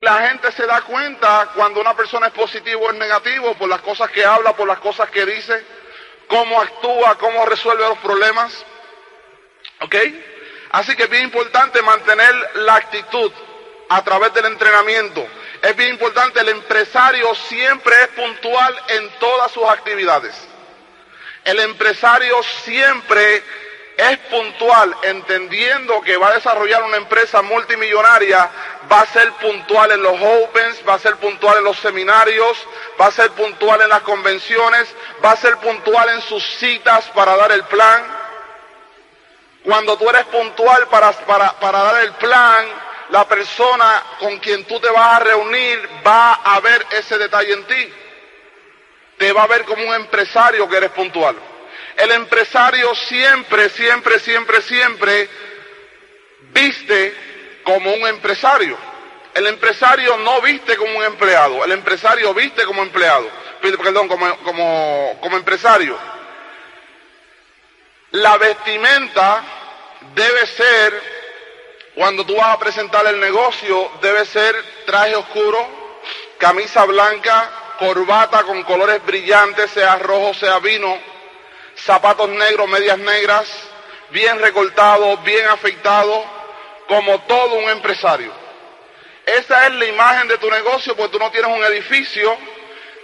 La gente se da cuenta cuando una persona es positivo o es negativo por las cosas que habla, por las cosas que dice, cómo actúa, cómo resuelve los problemas. ¿Ok? Así que es bien importante mantener la actitud a través del entrenamiento. Es bien importante, el empresario siempre es puntual en todas sus actividades. El empresario siempre es puntual, entendiendo que va a desarrollar una empresa multimillonaria, va a ser puntual en los opens, va a ser puntual en los seminarios, va a ser puntual en las convenciones, va a ser puntual en sus citas para dar el plan. Cuando tú eres puntual para, para, para dar el plan, la persona con quien tú te vas a reunir va a ver ese detalle en ti. Te va a ver como un empresario que eres puntual. El empresario siempre, siempre, siempre, siempre viste como un empresario. El empresario no viste como un empleado, el empresario viste como empleado, perdón, como, como, como empresario. La vestimenta debe ser, cuando tú vas a presentar el negocio, debe ser traje oscuro, camisa blanca, corbata con colores brillantes, sea rojo, sea vino, zapatos negros, medias negras, bien recortado, bien afeitado, como todo un empresario. Esa es la imagen de tu negocio, porque tú no tienes un edificio,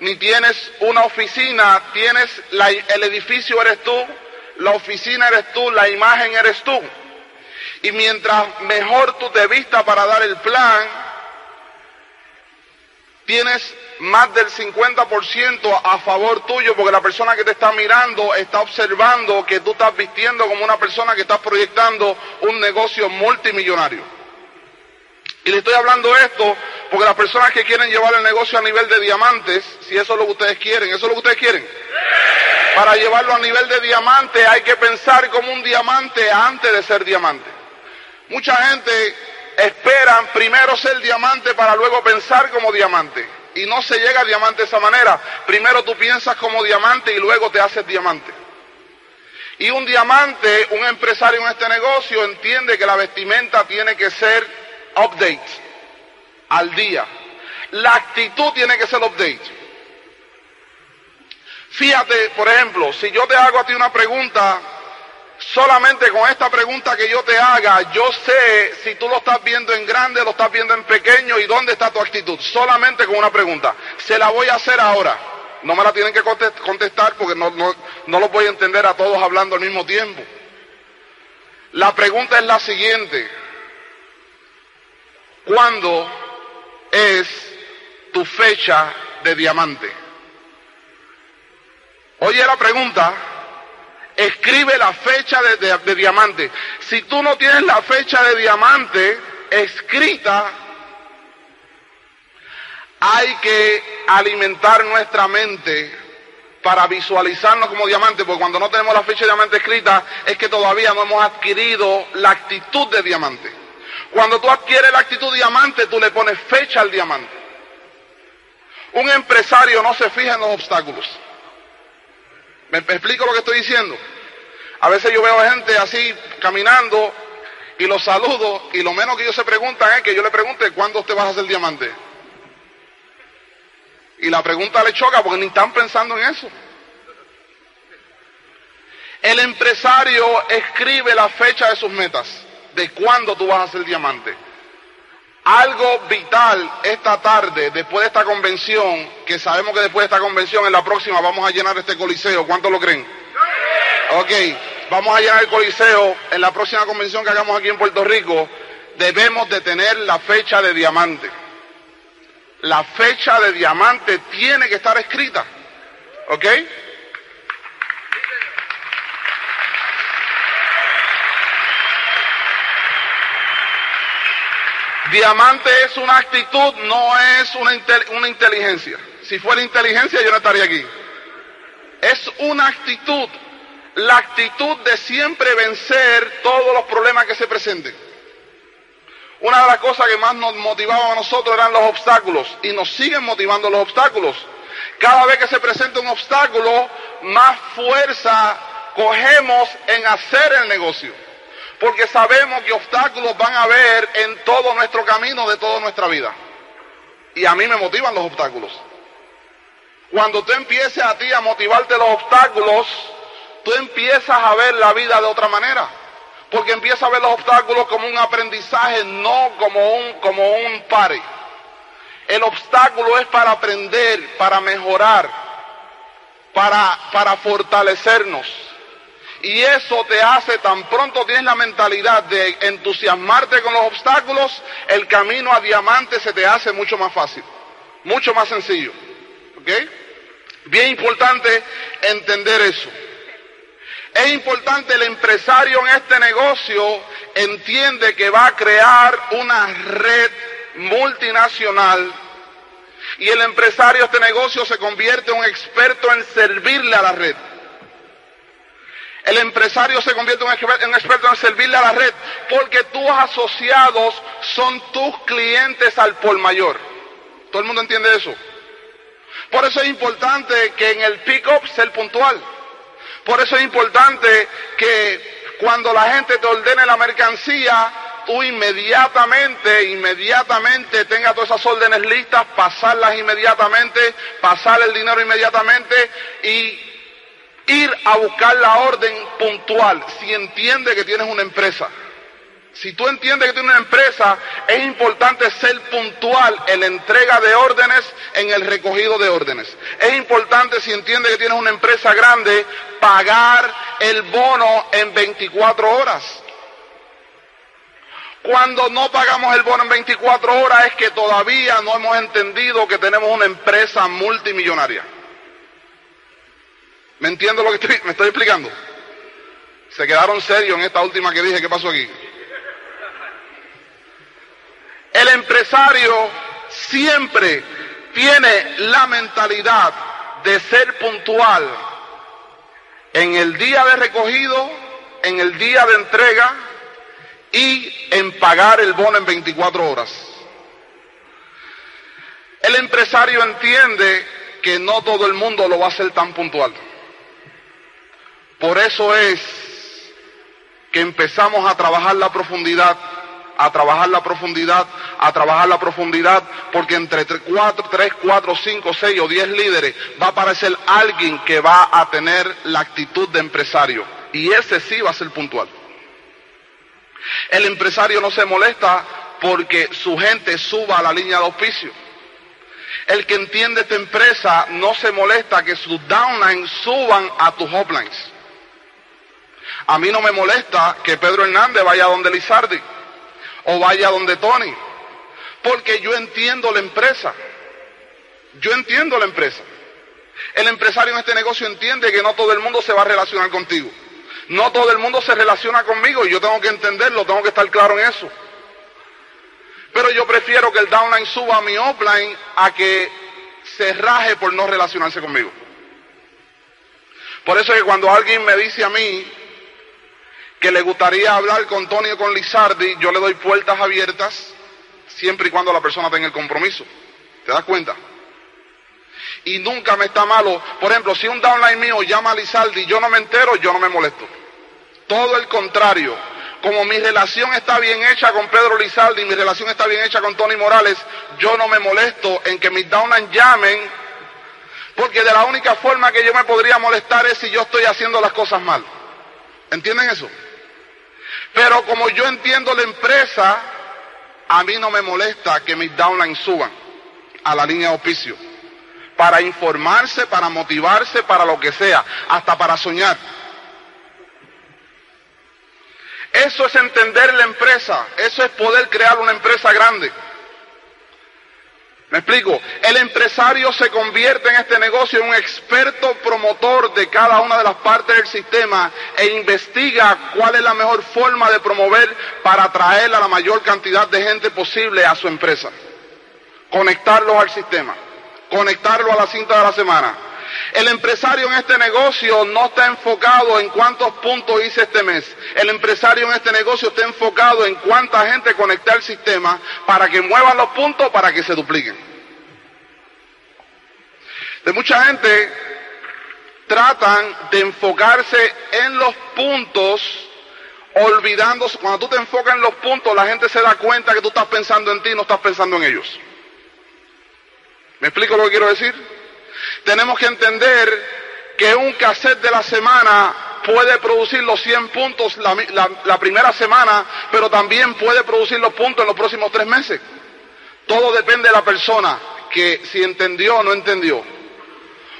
ni tienes una oficina, tienes el edificio eres tú, la oficina eres tú, la imagen eres tú. Y mientras mejor tú te vistas para dar el plan, tienes más del 50% a favor tuyo porque la persona que te está mirando está observando que tú estás vistiendo como una persona que está proyectando un negocio multimillonario. Y le estoy hablando esto porque las personas que quieren llevar el negocio a nivel de diamantes, si eso es lo que ustedes quieren, ¿eso es lo que ustedes quieren? Para llevarlo a nivel de diamante hay que pensar como un diamante antes de ser diamante. Mucha gente espera primero ser diamante para luego pensar como diamante. Y no se llega a diamante de esa manera. Primero tú piensas como diamante y luego te haces diamante. Y un diamante, un empresario en este negocio entiende que la vestimenta tiene que ser update, al día. La actitud tiene que ser update. Fíjate, por ejemplo, si yo te hago a ti una pregunta, solamente con esta pregunta que yo te haga, yo sé si tú lo estás viendo en grande, lo estás viendo en pequeño y dónde está tu actitud. Solamente con una pregunta. Se la voy a hacer ahora. No me la tienen que contestar porque no, no, no los voy a entender a todos hablando al mismo tiempo. La pregunta es la siguiente. ¿Cuándo es tu fecha de diamante? Oye la pregunta, escribe la fecha de, diamante. Si tú no tienes la fecha de diamante escrita, hay que alimentar nuestra mente para visualizarnos como diamante, porque cuando no tenemos la fecha de diamante escrita es que todavía no hemos adquirido la actitud de diamante. Cuando tú adquieres la actitud de diamante, tú le pones fecha al diamante. Un empresario no se fija en los obstáculos. ¿Me explico lo que estoy diciendo? A veces yo veo gente así caminando y los saludo y lo menos que ellos se preguntan es que yo le pregunte cuándo usted va a hacer diamante. Y la pregunta le choca porque ni están pensando en eso. El empresario escribe la fecha de sus metas, de cuándo tú vas a hacer diamante. Algo vital esta tarde, después de esta convención, que sabemos que después de esta convención, en la próxima vamos a llenar este coliseo. ¿Cuánto lo creen? Ok, vamos a llenar el coliseo. En la próxima convención que hagamos aquí en Puerto Rico, debemos de tener la fecha de diamante. La fecha de diamante tiene que estar escrita. ¿Ok? Diamante es una actitud, no es una, una inteligencia. Si fuera inteligencia yo no estaría aquí. Es una actitud, la actitud de siempre vencer todos los problemas que se presenten. Una de las cosas que más nos motivaba a nosotros eran los obstáculos y nos siguen motivando los obstáculos. Cada vez que se presenta un obstáculo, más fuerza cogemos en hacer el negocio porque sabemos que obstáculos van a haber en todo nuestro camino de toda nuestra vida. Y a mí me motivan los obstáculos. Cuando tú empieces a ti a motivarte los obstáculos, tú empiezas a ver la vida de otra manera. Porque empiezas a ver los obstáculos como un aprendizaje, no como un, como un pare. El obstáculo es para aprender, para mejorar, para, para fortalecernos. Y eso te hace, tan pronto tienes la mentalidad de entusiasmarte con los obstáculos, el camino a diamante se te hace mucho más fácil, mucho más sencillo. ¿Ok? Bien importante entender eso. Es importante el empresario en este negocio entiende que va a crear una red multinacional y el empresario de este negocio se convierte en un experto en servirle a la red. El empresario se convierte en un experto en servirle a la red porque tus asociados son tus clientes al por mayor. ¿Todo el mundo entiende eso? Por eso es importante que en el pick-up ser puntual. Por eso es importante que cuando la gente te ordene la mercancía, tú inmediatamente, inmediatamente tengas todas esas órdenes listas, pasarlas inmediatamente, pasar el dinero inmediatamente y ir a buscar la orden puntual si entiende que tienes una empresa. Si tú entiendes que tienes una empresa, es importante ser puntual en la entrega de órdenes, en el recogido de órdenes. Es importante, si entiendes que tienes una empresa grande, pagar el bono en 24 horas. Cuando no pagamos el bono en 24 horas es que todavía no hemos entendido que tenemos una empresa multimillonaria. ¿Me entiendo lo que estoy, me estoy explicando? Se quedaron serios en esta última que dije. ¿Qué pasó aquí? El empresario siempre tiene la mentalidad de ser puntual en el día de recogido, en el día de entrega y en pagar el bono en 24 horas. El empresario entiende que no todo el mundo lo va a hacer tan puntual. Por eso es que empezamos a trabajar la profundidad, a trabajar la profundidad, a trabajar la profundidad, porque entre 4, 3, 4, 5, 6 o 10 líderes va a aparecer alguien que va a tener la actitud de empresario. Y ese sí va a ser puntual. El empresario no se molesta porque su gente suba a la línea de auspicio. El que entiende esta empresa no se molesta que sus downlines suban a tus uplines. A mí no me molesta que Pedro Hernández vaya donde Lizardi o vaya donde Tony, porque yo entiendo la empresa. Yo entiendo la empresa. El empresario en este negocio entiende que no todo el mundo se va a relacionar contigo. No todo el mundo se relaciona conmigo y yo tengo que entenderlo, tengo que estar claro en eso. Pero yo prefiero que el downline suba a mi offline a que se raje por no relacionarse conmigo. Por eso es que cuando alguien me dice a mí, que le gustaría hablar con Tony o con Lizardi, yo le doy puertas abiertas siempre y cuando la persona tenga el compromiso. ¿Te das cuenta? Y nunca me está malo. Por ejemplo, si un downline mío llama a Lizardi y yo no me entero, yo no me molesto. Todo el contrario. Como mi relación está bien hecha con Pedro Lizardi mi relación está bien hecha con Tony Morales, yo no me molesto en que mis downlines llamen, porque de la única forma que yo me podría molestar es si yo estoy haciendo las cosas mal. ¿Entienden eso? Pero como yo entiendo la empresa, a mí no me molesta que mis downlines suban a la línea de auspicio. Para informarse, para motivarse, para lo que sea, hasta para soñar. Eso es entender la empresa, eso es poder crear una empresa grande. ¿Me explico? El empresario se convierte en este negocio en un experto promotor de cada una de las partes del sistema e investiga cuál es la mejor forma de promover para atraer a la mayor cantidad de gente posible a su empresa. Conectarlos al sistema, conectarlo a la cinta de la semana. El empresario en este negocio no está enfocado en cuántos puntos hice este mes. El empresario en este negocio está enfocado en cuánta gente conecta al sistema para que muevan los puntos para que se dupliquen. De mucha gente tratan de enfocarse en los puntos olvidándose, cuando tú te enfocas en los puntos, la gente se da cuenta que tú estás pensando en ti y no estás pensando en ellos. ¿Me explico lo que quiero decir? Tenemos que entender que un cassette de la semana puede producir los 100 puntos la, la, primera semana, pero también puede producir los puntos en los próximos tres meses. Todo depende de la persona, que si entendió o no entendió.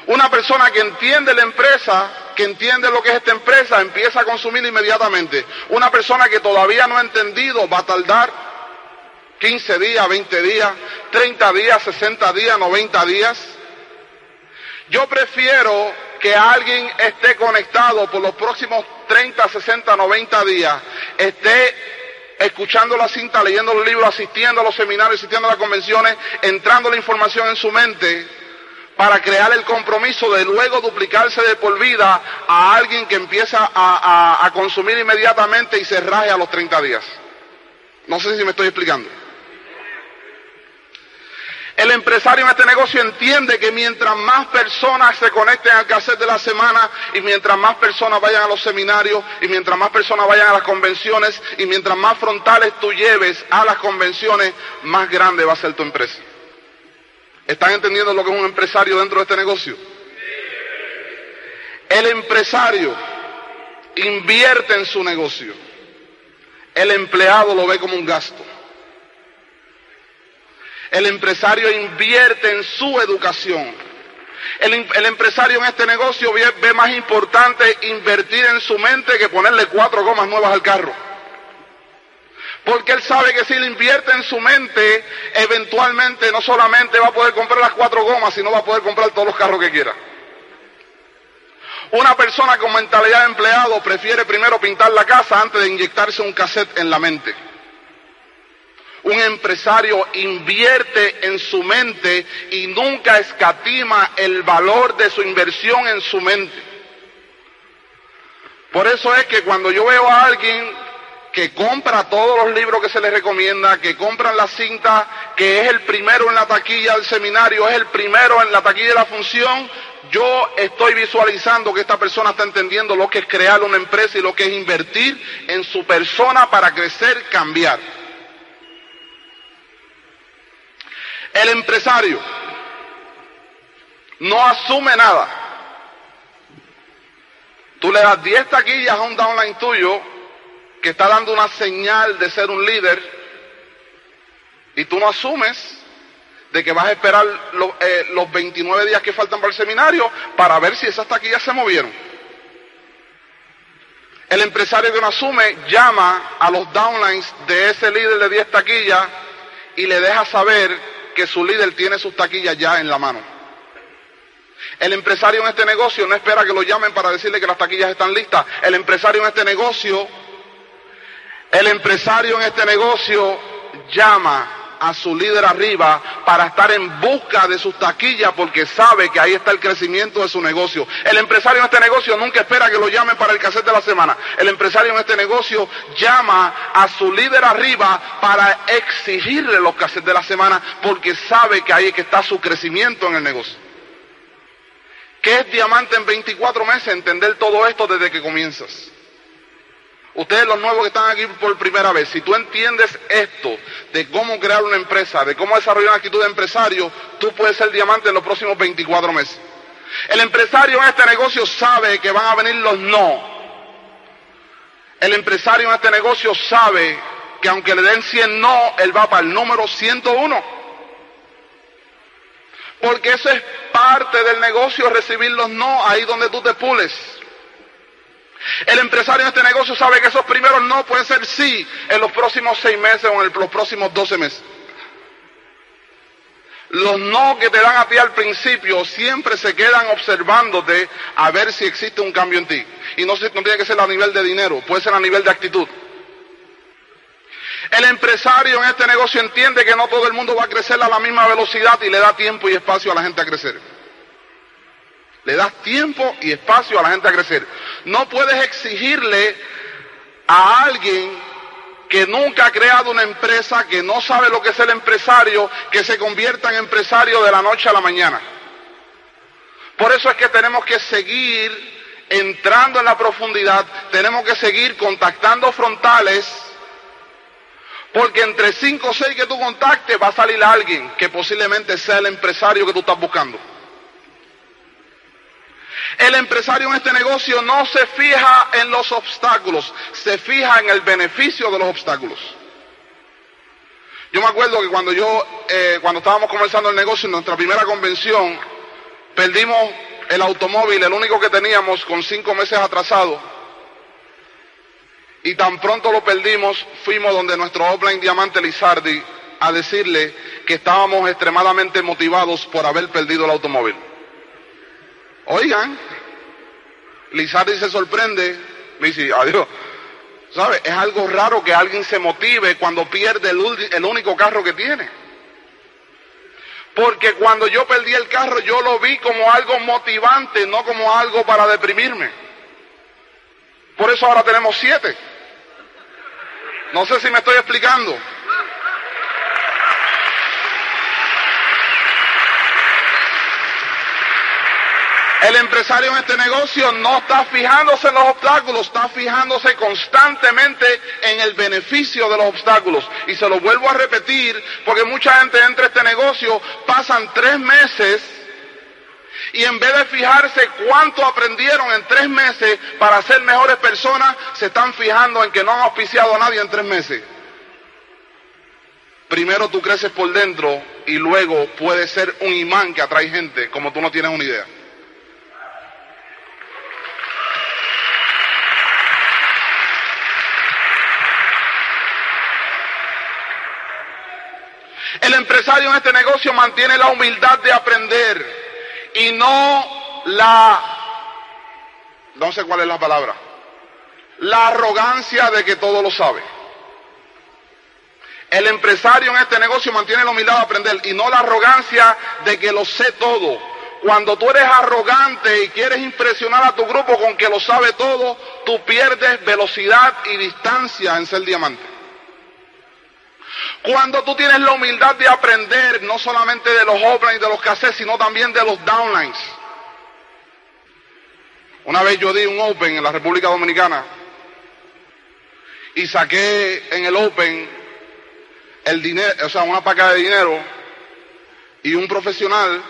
Una persona que entiende la empresa, que entiende lo que es esta empresa, empieza a consumir inmediatamente. Una persona que todavía no ha entendido va a tardar 15 días, 20 días, 30 días, 60 días, 90 días. Yo prefiero que alguien esté conectado por los próximos 30, 60, 90 días, esté escuchando la cinta, leyendo los libros, asistiendo a los seminarios, asistiendo a las convenciones, entrando la información en su mente, para crear el compromiso de luego duplicarse de por vida a alguien que empieza a, consumir inmediatamente y se raje a los 30 días. No sé si me estoy explicando. El empresario en este negocio entiende que mientras más personas se conecten al cassette de la semana y mientras más personas vayan a los seminarios y mientras más personas vayan a las convenciones y mientras más frontales tú lleves a las convenciones, más grande va a ser tu empresa. ¿Están entendiendo lo que es un empresario dentro de este negocio? El empresario invierte en su negocio. El empleado lo ve como un gasto. El empresario invierte en su educación. El, empresario en este negocio ve, ve más importante invertir en su mente que ponerle cuatro gomas nuevas al carro. Porque él sabe que si le invierte en su mente, eventualmente no solamente va a poder comprar las cuatro gomas, sino va a poder comprar todos los carros que quiera. Una persona con mentalidad de empleado prefiere primero pintar la casa antes de inyectarse un cassette en la mente. Un empresario invierte en su mente y nunca escatima el valor de su inversión en su mente. Por eso es que cuando yo veo a alguien que compra todos los libros que se le recomienda, que compran la cinta, que es el primero en la taquilla del seminario, es el primero en la taquilla de la función, yo estoy visualizando que esta persona está entendiendo lo que es crear una empresa y lo que es invertir en su persona para crecer, cambiar. El empresario no asume nada. Tú le das 10 taquillas a un downline tuyo que está dando una señal de ser un líder y tú no asumes de que vas a esperar eh, los 29 días que faltan para el seminario para ver si esas taquillas se movieron. El empresario que no asume llama a los downlines de ese líder de 10 taquillas y le deja saber que su líder tiene sus taquillas ya en la mano. El empresario en este negocio no espera que lo llamen para decirle que las taquillas están listas. El empresario en este negocio el empresario en este negocio llama a su líder arriba para estar en busca de sus taquillas porque sabe que ahí está el crecimiento de su negocio. El empresario en este negocio nunca espera que lo llamen para el cassette de la semana. El empresario en este negocio llama a su líder arriba para exigirle los cassettes de la semana porque sabe que ahí es que está su crecimiento en el negocio. ¿Qué es diamante en 24 meses? Entender todo esto desde que comienzas. Ustedes los nuevos que están aquí por primera vez, si tú entiendes esto de cómo crear una empresa, de cómo desarrollar una actitud de empresario, tú puedes ser diamante en los próximos 24 meses. El empresario en este negocio sabe que van a venir los no. El empresario en este negocio sabe que aunque le den 100 no, él va para el número 101. Porque eso es parte del negocio, recibir los no ahí donde tú te pules. El empresario en este negocio sabe que esos primeros no pueden ser sí en los próximos seis meses o en los próximos doce meses. Los no que te dan a ti al principio siempre se quedan observándote a ver si existe un cambio en ti. Y no, no tiene que ser a nivel de dinero, puede ser a nivel de actitud. El empresario en este negocio entiende que no todo el mundo va a crecer a la misma velocidad y le da tiempo y espacio a la gente a crecer. Le das tiempo y espacio a la gente a crecer. No puedes exigirle a alguien que nunca ha creado una empresa, que no sabe lo que es el empresario, que se convierta en empresario de la noche a la mañana. Por eso es que tenemos que seguir entrando en la profundidad, tenemos que seguir contactando frontales, Porque entre cinco o seis que tú contactes va a salir alguien que posiblemente sea el empresario que tú estás buscando. El empresario en este negocio no se fija en los obstáculos, se fija en el beneficio de los obstáculos. Yo me acuerdo que cuando yo, eh, cuando estábamos comenzando el negocio en nuestra primera convención, perdimos el automóvil, el único que teníamos con cinco meses atrasado. Y tan pronto lo perdimos, fuimos donde nuestro offline diamante Lizardi a decirle que estábamos extremadamente motivados por haber perdido el automóvil. Oigan, Lizardi se sorprende, me dice, adiós. ¿Sabe? Es algo raro que alguien se motive cuando pierde el, el único carro que tiene. Porque cuando yo perdí el carro yo lo vi como algo motivante, no como algo para deprimirme. Por eso ahora tenemos siete. No sé si me estoy explicando. El empresario en este negocio no está fijándose en los obstáculos, está fijándose constantemente en el beneficio de los obstáculos. Y se lo vuelvo a repetir porque mucha gente entra a este negocio, pasan tres meses y en vez de fijarse cuánto aprendieron en tres meses para ser mejores personas, se están fijando en que no han auspiciado a nadie en tres meses. Primero tú creces por dentro y luego puedes ser un imán que atrae gente como tú no tienes una idea. El empresario en este negocio mantiene la humildad de aprender y no la, no sé cuál es la palabra, la arrogancia de que todo lo sabe. El empresario en este negocio mantiene la humildad de aprender y no la arrogancia de que lo sé todo. Cuando tú eres arrogante y quieres impresionar a tu grupo con que lo sabe todo, tú pierdes velocidad y distancia en ser diamante. Cuando tú tienes la humildad de aprender no solamente de los uplines, de los cassettes, sino también de los downlines. Una vez yo di un open en la República Dominicana y saqué en el open el dinero, o sea, una paca de dinero y un profesional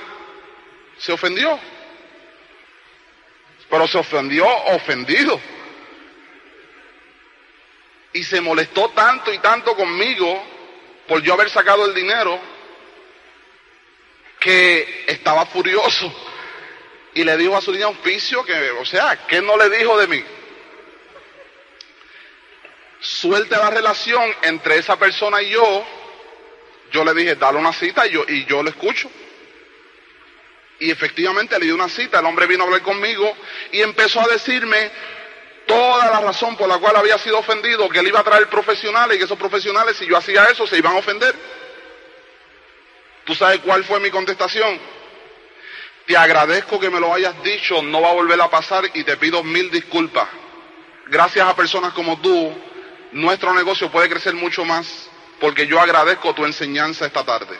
se ofendió. Pero se ofendió ofendido. Y se molestó tanto y tanto conmigo por yo haber sacado el dinero que estaba furioso y le dijo a su niña auspicio que, o sea, ¿qué no le dijo de mí? Suelte la relación entre esa persona y yo. Yo le dije, dale una cita y yo, y yo lo escucho. Y efectivamente le di una cita, el hombre vino a hablar conmigo y empezó a decirme toda la razón por la cual había sido ofendido, que él iba a traer profesionales y que esos profesionales, si yo hacía eso, se iban a ofender. ¿Tú sabes cuál fue mi contestación? Te agradezco que me lo hayas dicho, no va a volver a pasar y te pido mil disculpas. Gracias a personas como tú, nuestro negocio puede crecer mucho más porque yo agradezco tu enseñanza esta tarde.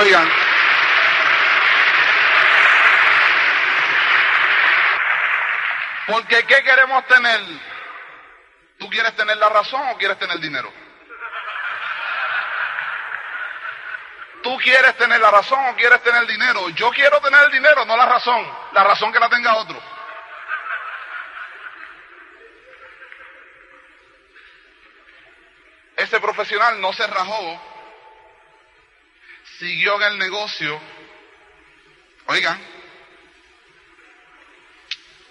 Oigan, Porque ¿qué queremos tener? ¿Tú quieres tener la razón o quieres tener dinero? ¿Tú quieres tener la razón o quieres tener dinero? Yo quiero tener el dinero, no la razón. La razón que la tenga otro. Ese profesional no se rajó, siguió en el negocio. Oigan,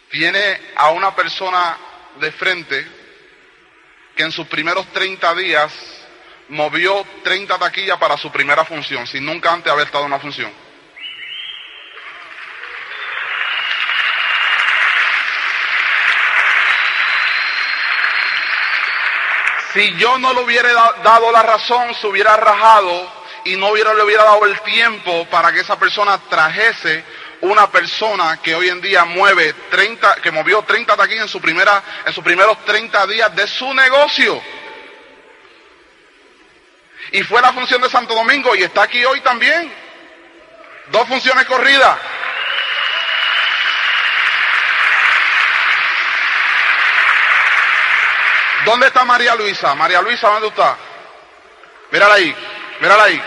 tiene a una persona de frente que en sus primeros 30 días movió 30 taquillas para su primera función, sin nunca antes haber estado en una función. Si yo no le hubiera dado la razón, se hubiera rajado y no hubiera, le hubiera dado el tiempo para que esa persona trajese una persona que hoy en día mueve 30, que movió 30 taquillas en, su primera, en sus primeros 30 días de su negocio. Y fue la función de Santo Domingo y está aquí hoy también. Dos funciones corridas. ¿Dónde está María Luisa? María Luisa, ¿dónde está? Mírala ahí, mírala ahí.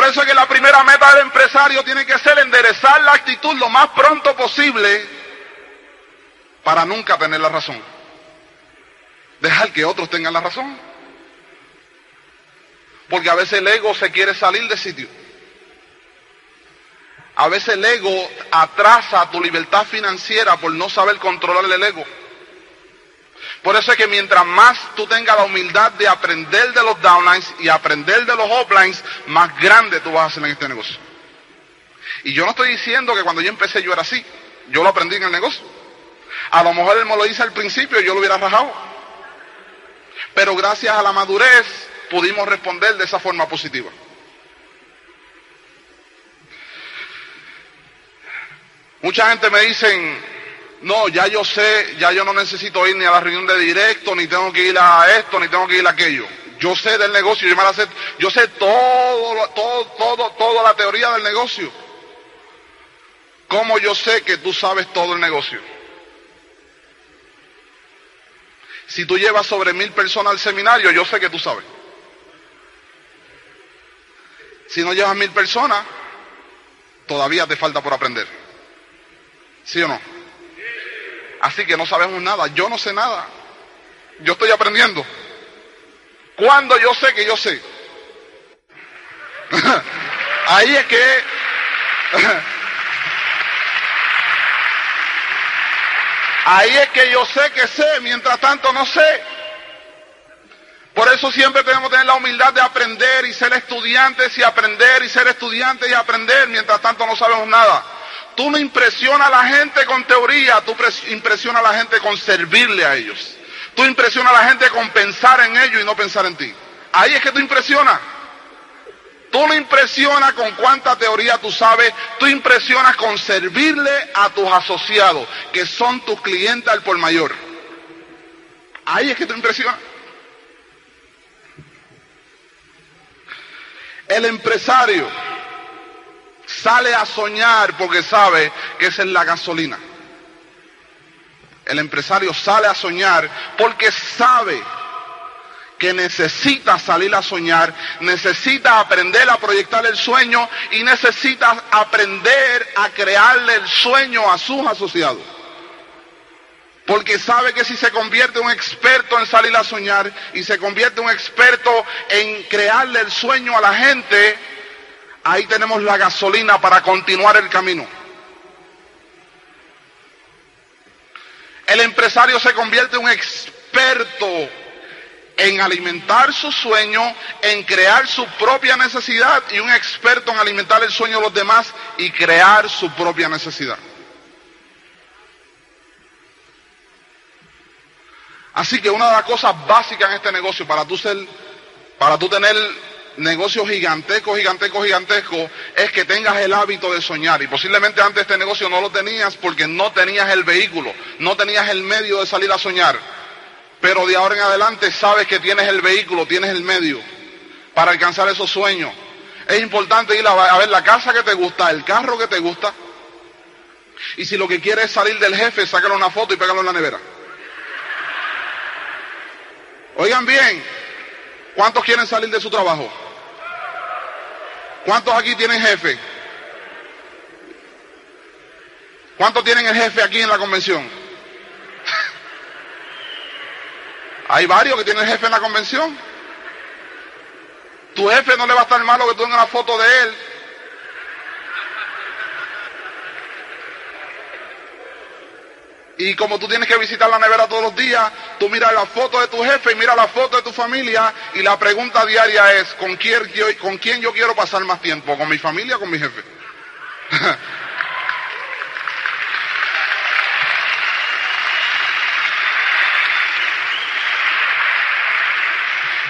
Por eso es que la primera meta del empresario tiene que ser enderezar la actitud lo más pronto posible para nunca tener la razón. Dejar que otros tengan la razón. Porque a veces el ego se quiere salir de sitio. A veces el ego atrasa tu libertad financiera por no saber controlar el ego. Por eso es que mientras más tú tengas la humildad de aprender de los downlines y aprender de los uplines, más grande tú vas a hacer en este negocio. Y yo no estoy diciendo que cuando yo empecé yo era así. Yo lo aprendí en el negocio. A lo mejor él me lo dice al principio y yo lo hubiera rajado. Pero gracias a la madurez pudimos responder de esa forma positiva. Mucha gente me dicen, no, ya yo sé, ya yo no necesito ir ni a la reunión de directo, ni tengo que ir a esto, ni tengo que ir a aquello. Yo sé del negocio, yo sé todo, todo, todo, toda la teoría del negocio. ¿Cómo yo sé que tú sabes todo el negocio? Si tú llevas sobre mil personas al seminario, yo sé que tú sabes. Si no llevas mil personas, todavía te falta por aprender. ¿Sí o no? Así que no sabemos nada. Yo no sé nada. Yo estoy aprendiendo. Cuando yo sé que yo sé. Ahí es que... Ahí es que yo sé que sé, mientras tanto no sé. Por eso siempre tenemos que tener la humildad de aprender y ser estudiantes y aprender y ser estudiantes y aprender, mientras tanto no sabemos nada. Tú no impresionas a la gente con teoría, tú impresionas a la gente con servirle a ellos. Tú impresionas a la gente con pensar en ellos y no pensar en ti. Ahí es que tú impresionas. Tú no impresionas con cuánta teoría tú sabes, tú impresionas con servirle a tus asociados, que son tus clientes al por mayor. Ahí es que tú impresionas. El empresario sale a soñar porque sabe que esa es la gasolina. El empresario sale a soñar porque sabe que necesita salir a soñar, necesita aprender a proyectar el sueño y necesita aprender a crearle el sueño a sus asociados. Porque sabe que si se convierte en un experto en salir a soñar y se convierte en un experto en crearle el sueño a la gente, ahí tenemos la gasolina para continuar el camino. El empresario se convierte en un experto en alimentar su sueño, en crear su propia necesidad y un experto en alimentar el sueño de los demás y crear su propia necesidad. Así que una de las cosas básicas en este negocio para tú ser, para tú tener negocios gigantescos, gigantescos, gigantescos, es que tengas el hábito de soñar. Y posiblemente antes este negocio no lo tenías porque no tenías el vehículo, no tenías el medio de salir a soñar. Pero de ahora en adelante sabes que tienes el vehículo, tienes el medio para alcanzar esos sueños. Es importante ir a, ver la casa que te gusta, el carro que te gusta. Y si lo que quieres es salir del jefe, sácale una foto y pégalo en la nevera. Oigan bien, ¿cuántos quieren salir de su trabajo? ¿Cuántos aquí tienen jefe? ¿Cuántos tienen el jefe aquí en la convención? Hay varios que tienen jefe en la convención. Tu jefe no le va a estar malo que tú tengas una foto de él. Y como tú tienes que visitar la nevera todos los días, tú miras la foto de tu jefe y miras la foto de tu familia y la pregunta diaria es, ¿con quién, ¿con quién yo quiero pasar más tiempo? ¿Con mi familia o con mi jefe?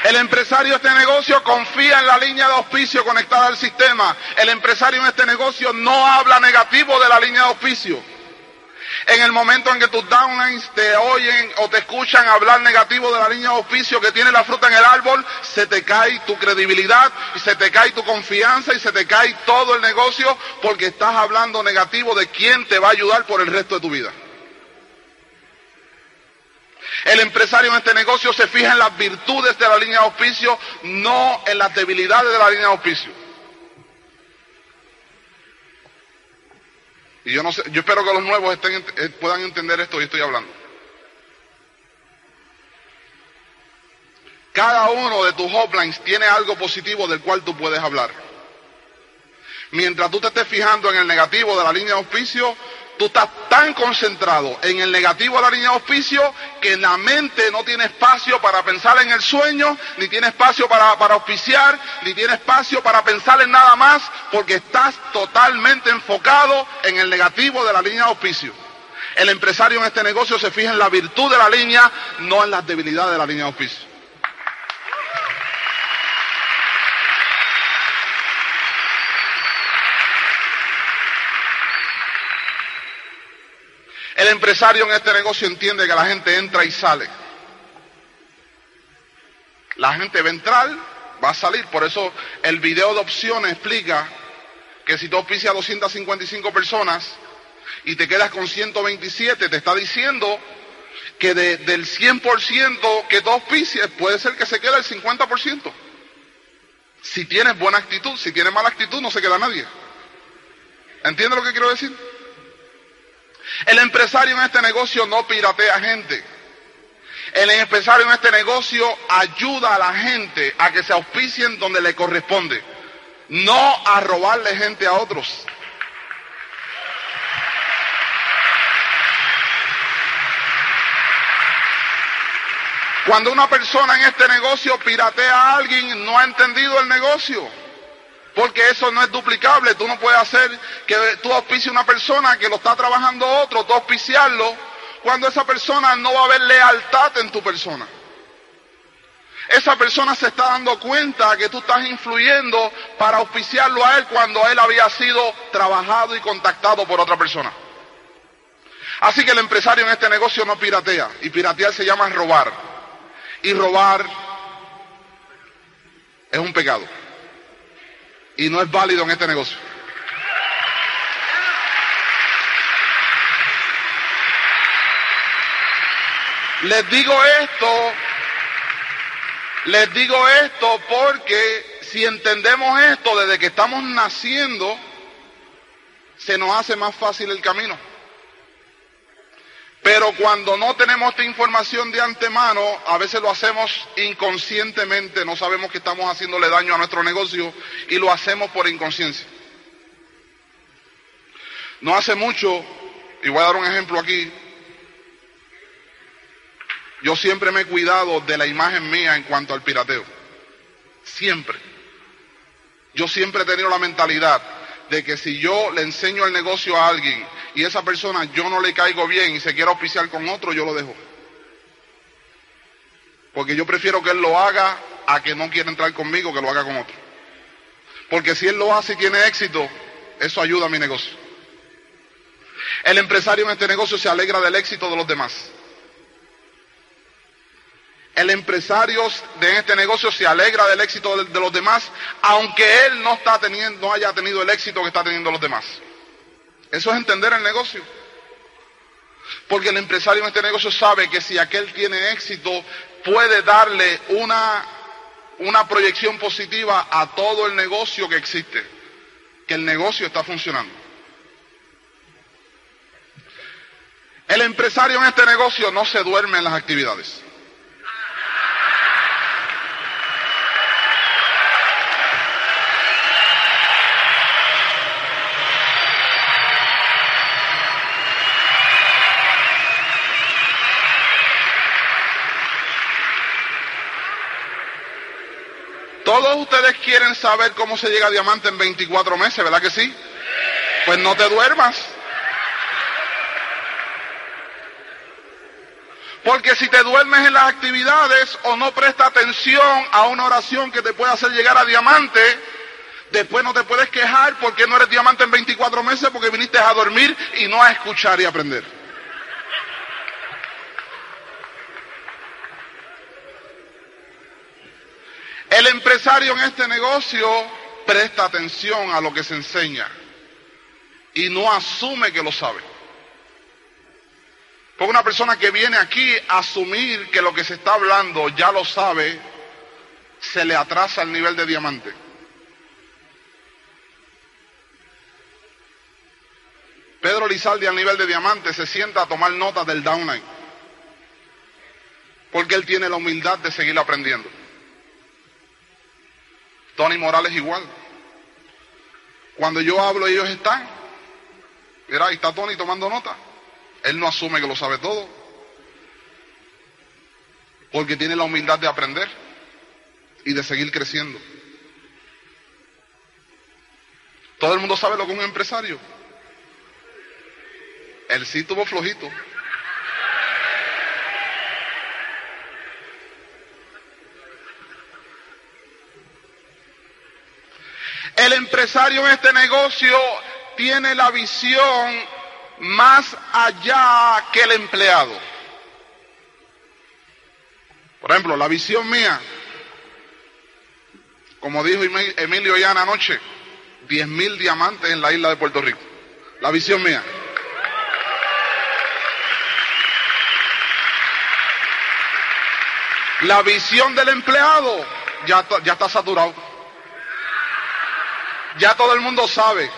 El empresario de este negocio confía en la línea de auspicio conectada al sistema. El empresario en este negocio no habla negativo de la línea de auspicio. En el momento en que tus downlines te oyen o te escuchan hablar negativo de la línea de auspicio que tiene la fruta en el árbol, se te cae tu credibilidad y se te cae tu confianza y se te cae todo el negocio porque estás hablando negativo de quién te va a ayudar por el resto de tu vida. El empresario en este negocio se fija en las virtudes de la línea de auspicio, no en las debilidades de la línea de auspicio. Y yo no sé, yo espero que los nuevos estén, eh, puedan entender esto y estoy hablando. Cada uno de tus hotlines tiene algo positivo del cual tú puedes hablar. Mientras tú te estés fijando en el negativo de la línea de auspicio, tú estás tan concentrado en el negativo de la línea de auspicio que la mente no tiene espacio para pensar en el sueño, ni tiene espacio para, para auspiciar, ni tiene espacio para pensar en nada más, porque estás totalmente enfocado en el negativo de la línea de auspicio. El empresario en este negocio se fija en la virtud de la línea, no en las debilidades de la línea de auspicio. El empresario en este negocio entiende que la gente entra y sale. La gente va a entrar, va a salir. Por eso el video de opciones explica que si tú auspicias a 255 personas y te quedas con 127, te está diciendo que del 100% que tú auspicias, puede ser que se quede el 50%. Si tienes buena actitud, si tienes mala actitud, no se queda nadie. ¿Entiendes lo que quiero decir? El empresario en este negocio no piratea gente. El empresario en este negocio ayuda a la gente a que se auspicien donde le corresponde, no a robarle gente a otros. Cuando una persona en este negocio piratea a alguien, no ha entendido el negocio. Porque eso no es duplicable. Tú no puedes hacer que tú auspicies una persona que lo está trabajando otro, tú auspiciarlo, cuando esa persona no va a haber lealtad en tu persona. Esa persona se está dando cuenta que tú estás influyendo para auspiciarlo a él cuando él había sido trabajado y contactado por otra persona. Así que el empresario en este negocio no piratea. Y piratear se llama robar. Y robar es un pecado y no es válido en este negocio. Les digo esto, les digo esto porque si entendemos esto desde que estamos naciendo, se nos hace más fácil el camino. Pero cuando no tenemos esta información de antemano, a veces lo hacemos inconscientemente, no sabemos que estamos haciéndole daño a nuestro negocio y lo hacemos por inconsciencia. No hace mucho, y voy a dar un ejemplo aquí, yo siempre me he cuidado de la imagen mía en cuanto al pirateo. Siempre. Yo siempre he tenido la mentalidad de que si yo le enseño el negocio a alguien y esa persona yo no le caigo bien y se quiere oficiar con otro, yo lo dejo. Porque yo prefiero que él lo haga a que no quiera entrar conmigo, que lo haga con otro. Porque si él lo hace y tiene éxito, eso ayuda a mi negocio. El empresario en este negocio se alegra del éxito de los demás. El empresario de este negocio se alegra del éxito de, de los demás, aunque él no, está teniendo, no haya tenido el éxito que está teniendo los demás. Eso es entender el negocio. Porque el empresario en este negocio sabe que si aquel tiene éxito, puede darle una, una proyección positiva a todo el negocio que existe. Que el negocio está funcionando. El empresario en este negocio no se duerme en las actividades. Todos ustedes quieren saber cómo se llega a diamante en 24 meses, ¿verdad que sí? Pues no te duermas. Porque si te duermes en las actividades o no presta atención a una oración que te pueda hacer llegar a diamante, después no te puedes quejar porque no eres diamante en 24 meses porque viniste a dormir y no a escuchar y aprender. Empresario en este negocio presta atención a lo que se enseña y no asume que lo sabe. Porque una persona que viene aquí a asumir que lo que se está hablando ya lo sabe, se le atrasa el nivel de diamante. Pedro Lizaldi al nivel de diamante se sienta a tomar notas del downline. Porque él tiene la humildad de seguir aprendiendo. Tony Morales igual. Cuando yo hablo ellos están. Mira, ahí está Tony tomando nota. Él no asume que lo sabe todo. Porque tiene la humildad de aprender y de seguir creciendo. Todo el mundo sabe lo que es un empresario. Él sí tuvo flojito. El empresario en este negocio tiene la visión más allá que el empleado. Por ejemplo, la visión mía, como dijo Emilio ya anoche, 10 mil diamantes en la isla de Puerto Rico. La visión mía. La visión del empleado ya, ya está saturado. Ya todo el mundo sabe.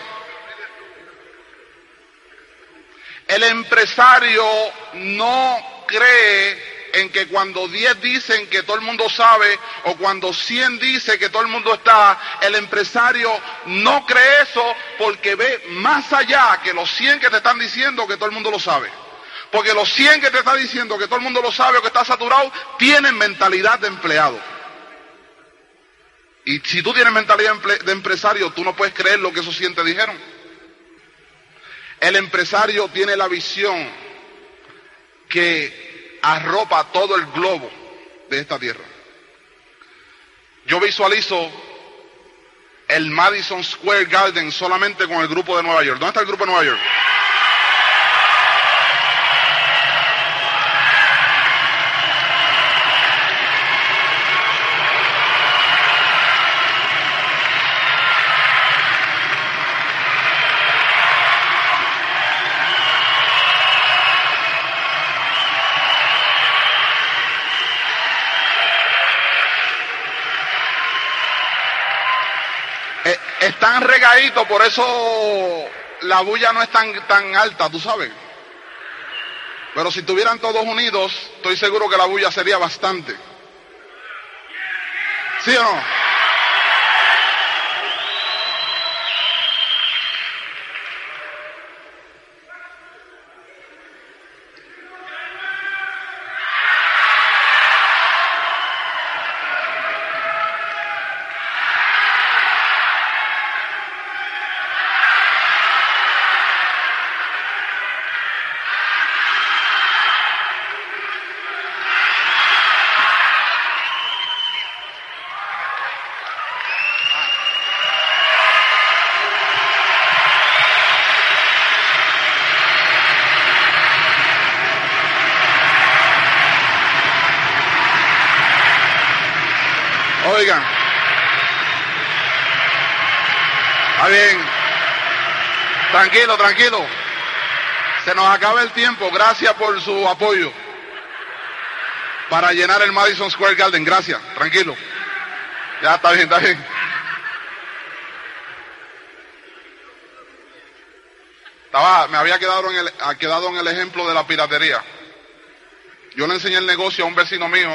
El empresario no cree en que cuando 10 dicen que todo el mundo sabe o cuando 100 dice que todo el mundo está, el empresario no cree eso porque ve más allá que los 100 que te están diciendo que todo el mundo lo sabe. Porque los 100 que te están diciendo que todo el mundo lo sabe o que está saturado, tienen mentalidad de empleado. Y si tú tienes mentalidad de empresario, tú no puedes creer lo que esos 100 te dijeron. El empresario tiene la visión que arropa todo el globo de esta tierra. Yo visualizo el Madison Square Garden solamente con el grupo de Nueva York. ¿Dónde está el grupo de Nueva York? Están regaditos, por eso la bulla no es tan, tan alta, tú sabes. Pero si estuvieran todos unidos, estoy seguro que la bulla sería bastante. ¿Sí o no? Oigan. Está bien. Tranquilo, tranquilo. Se nos acaba el tiempo. Gracias por su apoyo. Para llenar el Madison Square Garden. Gracias. Tranquilo. Ya está bien, está bien. Estaba, me había quedado en, el, quedado en el ejemplo de la piratería. Yo le enseñé el negocio a un vecino mío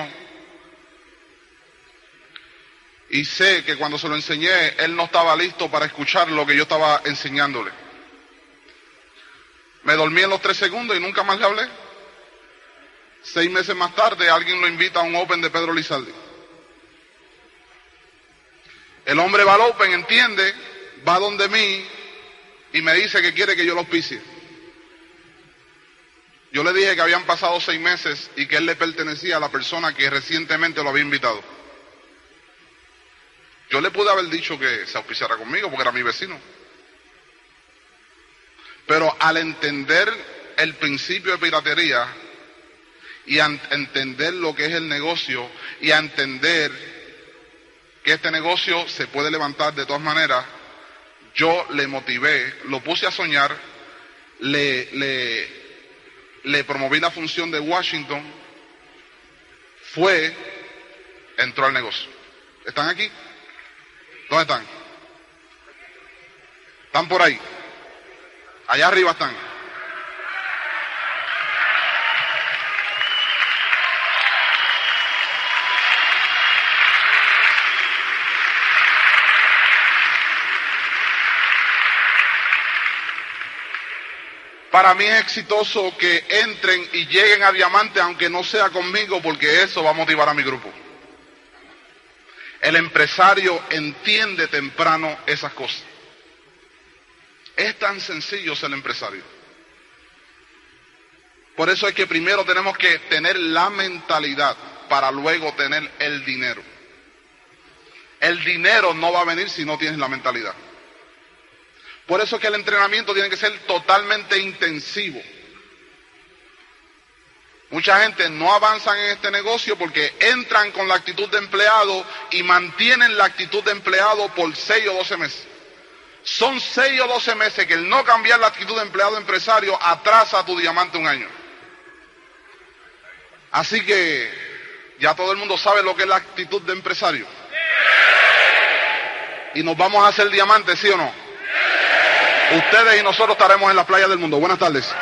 y sé que cuando se lo enseñé, él no estaba listo para escuchar lo que yo estaba enseñándole. Me dormí en los tres segundos y nunca más le hablé. Seis meses más tarde, alguien lo invita a un Open de Pedro Lizaldi. El hombre va al Open, entiende, va donde mí y me dice que quiere que yo lo auspicie. Yo le dije que habían pasado seis meses y que él le pertenecía a la persona que recientemente lo había invitado. Yo le pude haber dicho que se auspiciara conmigo porque era mi vecino. Pero al entender el principio de piratería y a entender lo que es el negocio y a entender que este negocio se puede levantar de todas maneras, yo le motivé, lo puse a soñar, le, le, promoví la función de Washington, fue, entró al negocio. ¿Están aquí? ¿Dónde están? ¿Están por ahí? Allá arriba están. Para mí es exitoso que entren y lleguen a diamante, aunque no sea conmigo, porque eso va a motivar a mi grupo. El empresario entiende temprano esas cosas. Es tan sencillo ser empresario. Por eso es que primero tenemos que tener la mentalidad para luego tener el dinero. El dinero no va a venir si no tienes la mentalidad. Por eso es que el entrenamiento tiene que ser totalmente intensivo. Mucha gente no avanza en este negocio porque entran con la actitud de empleado y mantienen la actitud de empleado por 6 o 12 meses. Son 6 o 12 meses que el no cambiar la actitud de empleado empresario atrasa a tu diamante un año. Así que ya todo el mundo sabe lo que es la actitud de empresario. Y nos vamos a hacer diamantes, ¿sí o no? Ustedes y nosotros estaremos en las playas del mundo. Buenas tardes.